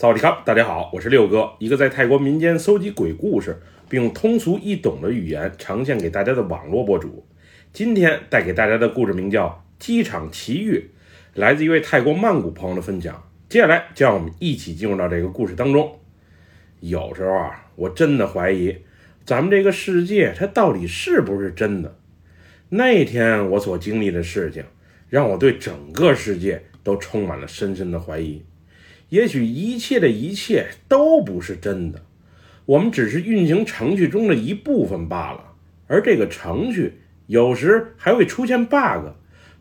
萨瓦迪卡，大家好，我是六哥，一个在泰国民间搜集鬼故事，并用通俗易懂的语言呈现给大家的网络博主。今天带给大家的故事名叫《机场奇遇》，来自一位泰国曼谷朋友的分享。接下来，就让我们一起进入到这个故事当中。有时候啊，我真的怀疑，咱们这个世界它到底是不是真的？那天我所经历的事情，让我对整个世界都充满了深深的怀疑。也许一切的一切都不是真的，我们只是运行程序中的一部分罢了。而这个程序有时还会出现 bug，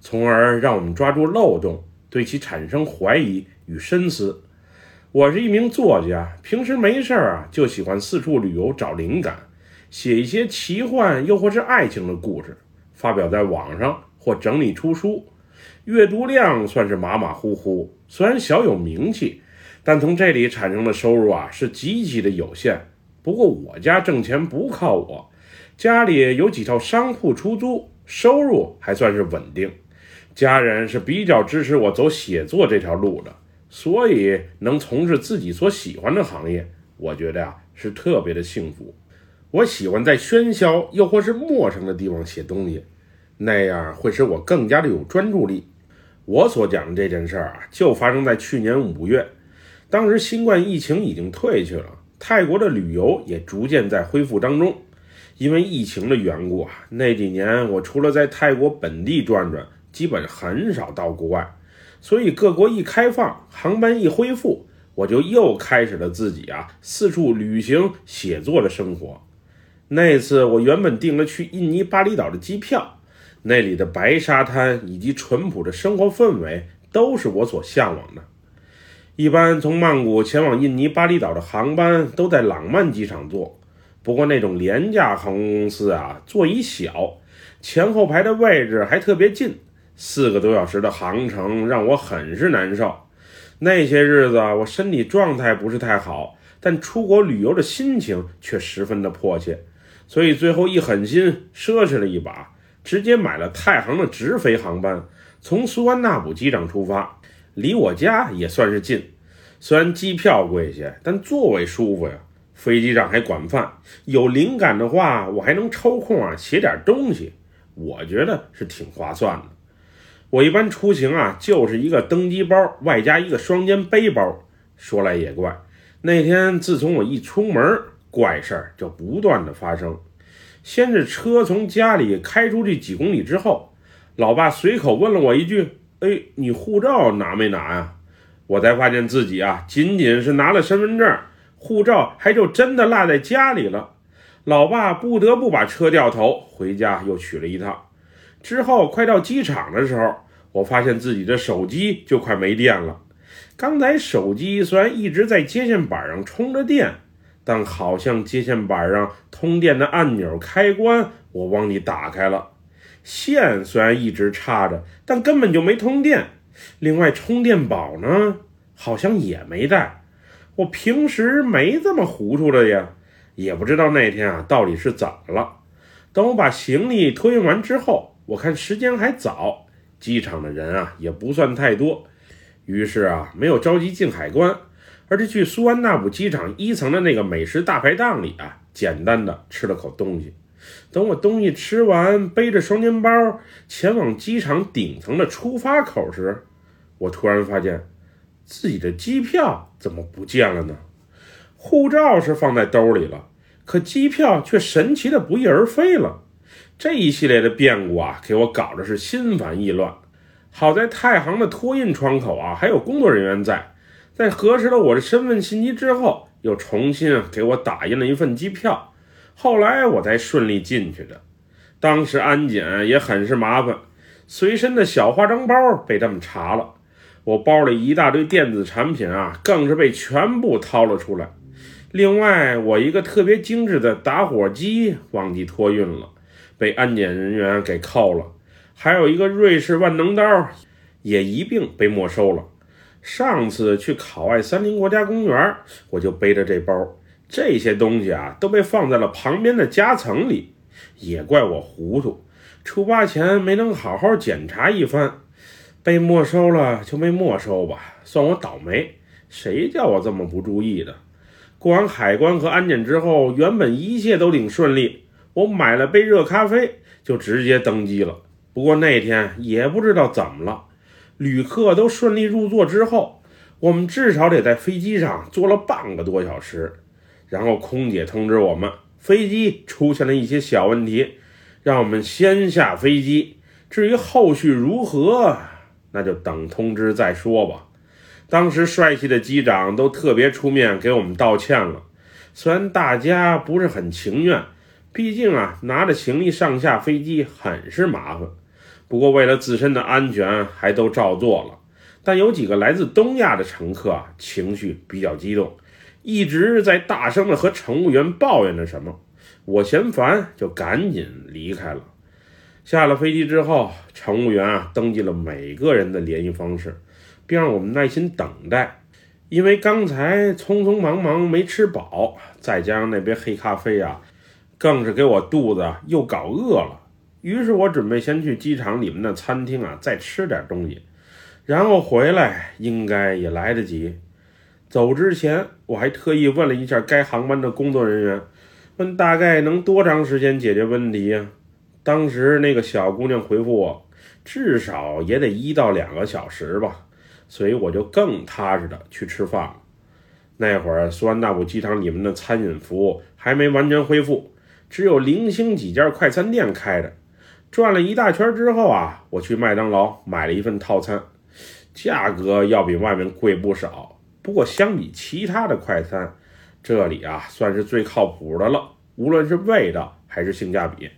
从而让我们抓住漏洞，对其产生怀疑与深思。我是一名作家，平时没事儿啊，就喜欢四处旅游找灵感，写一些奇幻又或是爱情的故事，发表在网上或整理出书。阅读量算是马马虎虎，虽然小有名气，但从这里产生的收入啊是极其的有限。不过我家挣钱不靠我，家里有几套商铺出租，收入还算是稳定。家人是比较支持我走写作这条路的，所以能从事自己所喜欢的行业，我觉得呀是特别的幸福。我喜欢在喧嚣又或是陌生的地方写东西，那样会使我更加的有专注力。我所讲的这件事儿啊，就发生在去年五月。当时新冠疫情已经退去了，泰国的旅游也逐渐在恢复当中。因为疫情的缘故啊，那几年我除了在泰国本地转转，基本很少到国外。所以各国一开放，航班一恢复，我就又开始了自己啊四处旅行写作的生活。那次我原本订了去印尼巴厘岛的机票。那里的白沙滩以及淳朴的生活氛围都是我所向往的。一般从曼谷前往印尼巴厘岛的航班都在朗曼机场坐，不过那种廉价航空公司啊，座椅小，前后排的位置还特别近，四个多小时的航程让我很是难受。那些日子我身体状态不是太好，但出国旅游的心情却十分的迫切，所以最后一狠心奢侈了一把。直接买了太行的直飞航班，从苏安纳普机场出发，离我家也算是近。虽然机票贵些，但座位舒服呀。飞机上还管饭，有灵感的话，我还能抽空啊写点东西。我觉得是挺划算的。我一般出行啊，就是一个登机包，外加一个双肩背包。说来也怪，那天自从我一出门，怪事儿就不断的发生。先是车从家里开出去几公里之后，老爸随口问了我一句：“哎，你护照拿没拿呀？”我才发现自己啊，仅仅是拿了身份证，护照还就真的落在家里了。老爸不得不把车掉头，回家又取了一趟。之后快到机场的时候，我发现自己的手机就快没电了。刚才手机虽然一直在接线板上充着电。但好像接线板上通电的按钮开关我忘记打开了，线虽然一直插着，但根本就没通电。另外充电宝呢，好像也没带。我平时没这么糊涂的呀，也不知道那天啊到底是怎么了。等我把行李托运完之后，我看时间还早，机场的人啊也不算太多，于是啊没有着急进海关。而是去苏安纳普机场一层的那个美食大排档里啊，简单的吃了口东西。等我东西吃完，背着双肩包前往机场顶层的出发口时，我突然发现自己的机票怎么不见了呢？护照是放在兜里了，可机票却神奇的不翼而飞了。这一系列的变故啊，给我搞的是心烦意乱。好在太行的托运窗口啊，还有工作人员在。在核实了我的身份信息之后，又重新给我打印了一份机票，后来我才顺利进去的。当时安检也很是麻烦，随身的小化妆包被他们查了，我包里一大堆电子产品啊，更是被全部掏了出来。另外，我一个特别精致的打火机忘记托运了，被安检人员给扣了，还有一个瑞士万能刀也一并被没收了。上次去考外森林国家公园，我就背着这包，这些东西啊都被放在了旁边的夹层里。也怪我糊涂，出发前没能好好检查一番，被没收了就没没收吧，算我倒霉。谁叫我这么不注意的？过完海关和安检之后，原本一切都挺顺利，我买了杯热咖啡就直接登机了。不过那天也不知道怎么了，旅客都顺利入座之后，我们至少得在飞机上坐了半个多小时。然后空姐通知我们，飞机出现了一些小问题，让我们先下飞机。至于后续如何，那就等通知再说吧。当时帅气的机长都特别出面给我们道歉了，虽然大家不是很情愿，毕竟啊拿着行李上下飞机很是麻烦。不过为了自身的安全，还都照做了。但有几个来自东亚的乘客啊，情绪比较激动，一直在大声的和乘务员抱怨着什么。我嫌烦，就赶紧离开了。下了飞机之后，乘务员啊登记了每个人的联系方式。并让我们耐心等待，因为刚才匆匆忙忙没吃饱，再加上那杯黑咖啡啊，更是给我肚子又搞饿了。于是我准备先去机场里面的餐厅啊，再吃点东西，然后回来应该也来得及。走之前，我还特意问了一下该航班的工作人员，问大概能多长时间解决问题呀？当时那个小姑娘回复我，至少也得一到两个小时吧。所以我就更踏实的去吃饭了。那会儿苏安大普机场里面的餐饮服务还没完全恢复，只有零星几家快餐店开着。转了一大圈之后啊，我去麦当劳买了一份套餐，价格要比外面贵不少。不过相比其他的快餐，这里啊算是最靠谱的了，无论是味道还是性价比。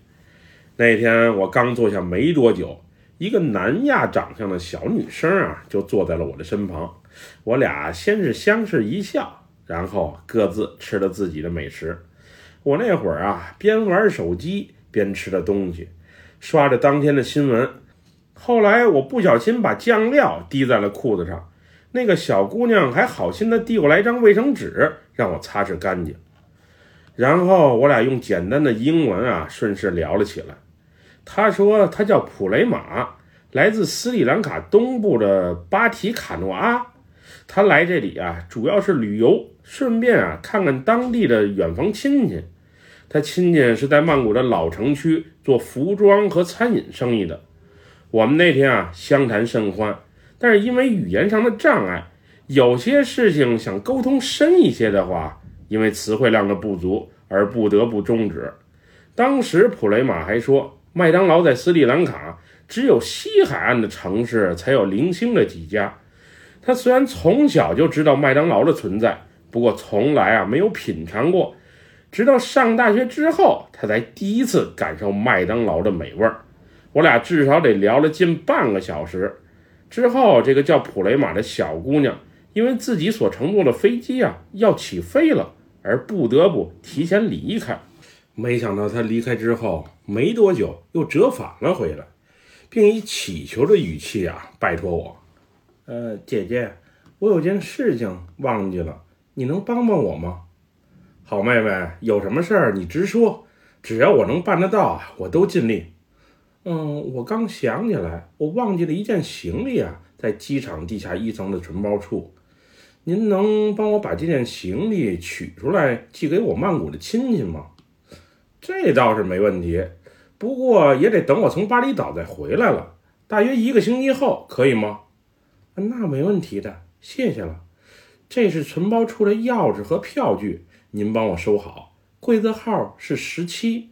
那天我刚坐下没多久。一个南亚长相的小女生啊，就坐在了我的身旁。我俩先是相视一笑，然后各自吃了自己的美食。我那会儿啊，边玩手机边吃着东西，刷着当天的新闻。后来我不小心把酱料滴在了裤子上，那个小姑娘还好心的递过来一张卫生纸，让我擦拭干净。然后我俩用简单的英文啊，顺势聊了起来。她说她叫普雷玛，来自斯里兰卡东部的巴提卡诺阿。他来这里啊，主要是旅游，顺便啊看看当地的远房亲戚。他亲戚是在曼谷的老城区做服装和餐饮生意的。我们那天啊相谈甚欢，但是因为语言上的障碍，有些事情想沟通深一些的话，因为词汇量的不足而不得不终止。当时普雷马还说。麦当劳在斯里兰卡只有西海岸的城市才有零星的几家。他虽然从小就知道麦当劳的存在，不过从来啊没有品尝过。直到上大学之后，他才第一次感受麦当劳的美味儿。我俩至少得聊了近半个小时。之后，这个叫普雷玛的小姑娘因为自己所乘坐的飞机啊要起飞了，而不得不提前离开。没想到他离开之后没多久，又折返了回来，并以乞求的语气啊拜托我：“呃，姐姐，我有件事情忘记了，你能帮帮我吗？”“好妹妹，有什么事儿你直说，只要我能办得到，我都尽力。”“嗯，我刚想起来，我忘记了一件行李啊，在机场地下一层的存包处，您能帮我把这件行李取出来，寄给我曼谷的亲戚吗？”这倒是没问题，不过也得等我从巴厘岛再回来了，大约一个星期后，可以吗？那没问题的，谢谢了。这是存包处的钥匙和票据，您帮我收好，柜子号是十七。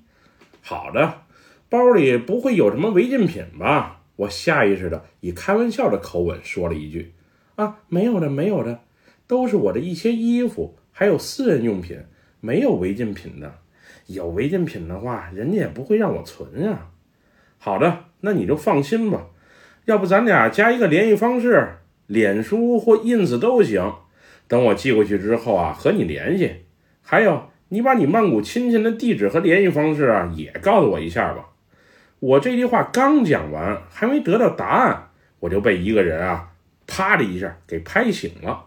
好的，包里不会有什么违禁品吧？我下意识的以开玩笑的口吻说了一句：“啊，没有的，没有的，都是我的一些衣服，还有私人用品，没有违禁品的。”有违禁品的话，人家也不会让我存呀。好的，那你就放心吧。要不咱俩加一个联系方式，脸书或 ins 都行。等我寄过去之后啊，和你联系。还有，你把你曼谷亲戚的地址和联系方式啊，也告诉我一下吧。我这句话刚讲完，还没得到答案，我就被一个人啊，啪的一下给拍醒了。